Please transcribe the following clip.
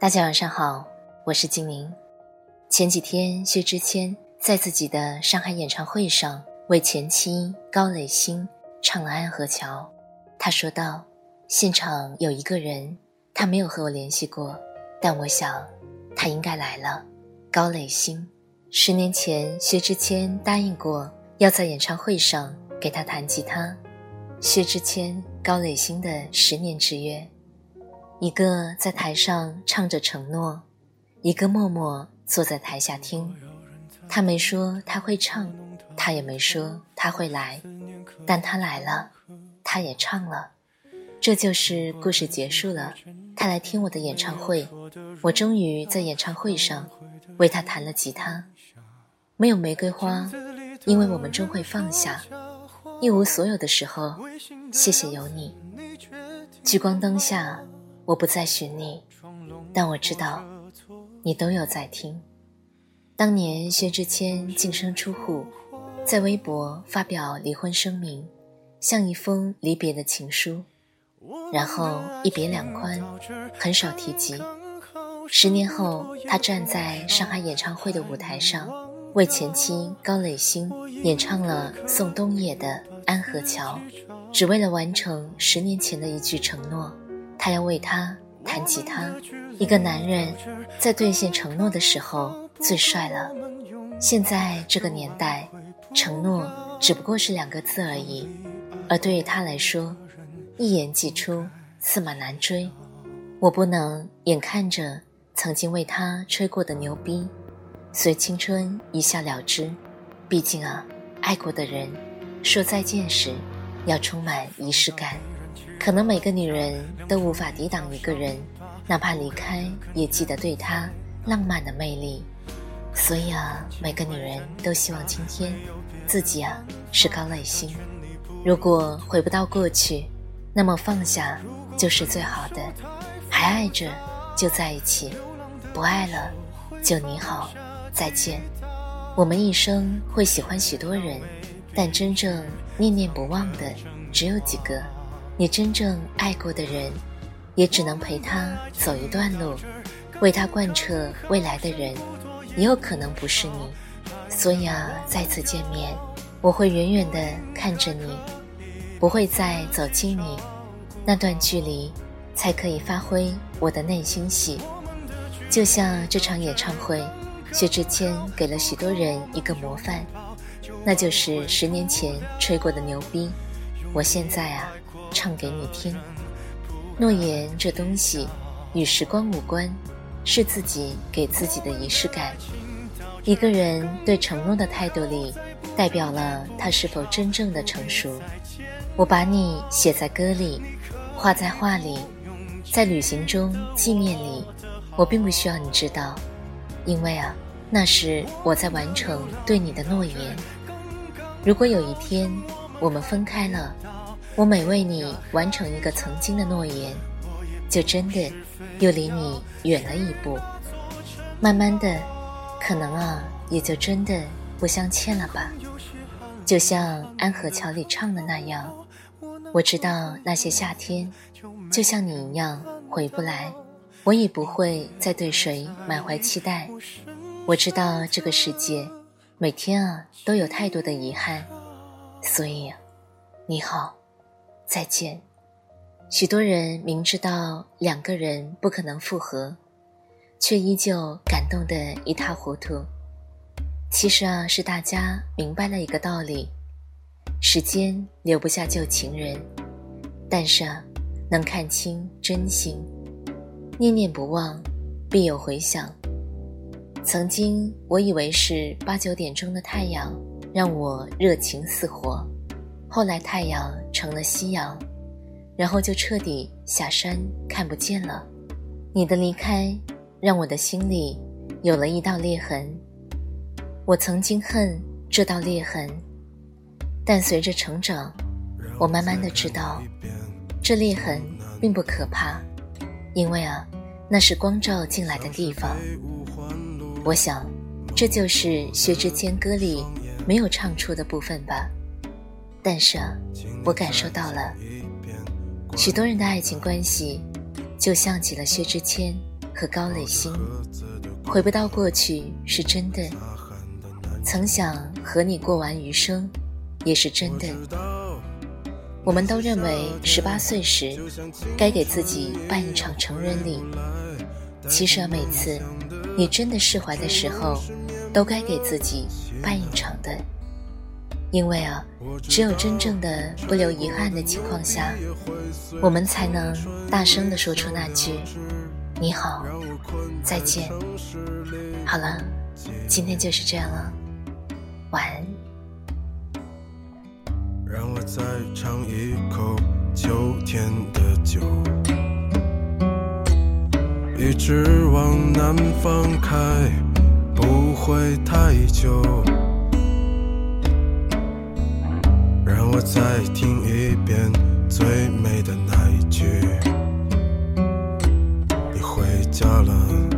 大家晚上好，我是金宁。前几天，薛之谦在自己的上海演唱会上为前妻高磊鑫唱了《安河桥》。他说道：“现场有一个人，他没有和我联系过，但我想他应该来了。”高磊鑫，十年前，薛之谦答应过要在演唱会上给他弹吉他。薛之谦、高磊鑫的十年之约。一个在台上唱着承诺，一个默默坐在台下听。他没说他会唱，他也没说他会来，但他来了，他也唱了。这就是故事结束了。他来听我的演唱会，我终于在演唱会上为他弹了吉他。没有玫瑰花，因为我们终会放下。一无所有的时候，谢谢有你。聚光灯下。我不再寻你，但我知道，你都有在听。当年薛之谦净身出户，在微博发表离婚声明，像一封离别的情书，然后一别两宽，很少提及。十年后，他站在上海演唱会的舞台上，为前妻高磊鑫演唱了宋冬野的《安河桥》，只为了完成十年前的一句承诺。他要为她弹吉他。一个男人在兑现承诺的时候最帅了。现在这个年代，承诺只不过是两个字而已，而对于他来说，一言既出，驷马难追。我不能眼看着曾经为他吹过的牛逼，随青春一笑了之。毕竟啊，爱过的人，说再见时，要充满仪式感。可能每个女人都无法抵挡一个人，哪怕离开也记得对他浪漫的魅力。所以啊，每个女人都希望今天自己啊是高磊鑫。如果回不到过去，那么放下就是最好的。还爱着就在一起，不爱了就你好再见。我们一生会喜欢许多人，但真正念念不忘的只有几个。你真正爱过的人，也只能陪他走一段路，为他贯彻未来的人，也有可能不是你。所以啊，再次见面，我会远远地看着你，不会再走近你。那段距离，才可以发挥我的内心戏。就像这场演唱会，薛之谦给了许多人一个模范，那就是十年前吹过的牛逼。我现在啊。唱给你听，诺言这东西与时光无关，是自己给自己的仪式感。一个人对承诺的态度里，代表了他是否真正的成熟。我把你写在歌里，画在画里，在旅行中纪念里。我并不需要你知道，因为啊，那是我在完成对你的诺言。如果有一天我们分开了。我每为你完成一个曾经的诺言，就真的又离你远了一步。慢慢的，可能啊，也就真的不相欠了吧。就像安河桥里唱的那样，我知道那些夏天，就像你一样回不来。我已不会再对谁满怀期待。我知道这个世界，每天啊都有太多的遗憾，所以，你好。再见。许多人明知道两个人不可能复合，却依旧感动得一塌糊涂。其实啊，是大家明白了一个道理：时间留不下旧情人，但是啊，能看清真心。念念不忘，必有回响。曾经我以为是八九点钟的太阳，让我热情似火。后来太阳成了夕阳，然后就彻底下山看不见了。你的离开，让我的心里有了一道裂痕。我曾经恨这道裂痕，但随着成长，我慢慢的知道，这裂痕并不可怕，因为啊，那是光照进来的地方。我想，这就是薛之谦歌里没有唱出的部分吧。但是，我感受到了，许多人的爱情关系，就像极了薛之谦和高磊鑫。回不到过去是真的，曾想和你过完余生，也是真的。我们都认为十八岁时该给自己办一场成人礼，其实，每次你真的释怀的时候，都该给自己办一场的，因为啊，只有真正的不留遗憾的情况下，我们才能大声的说出那句“你好，再见”。好了，今天就是这样了，晚安。让我再尝一口秋天的酒，一直往南方开，不会太久。让我再听一遍最美的那一句，你回家了。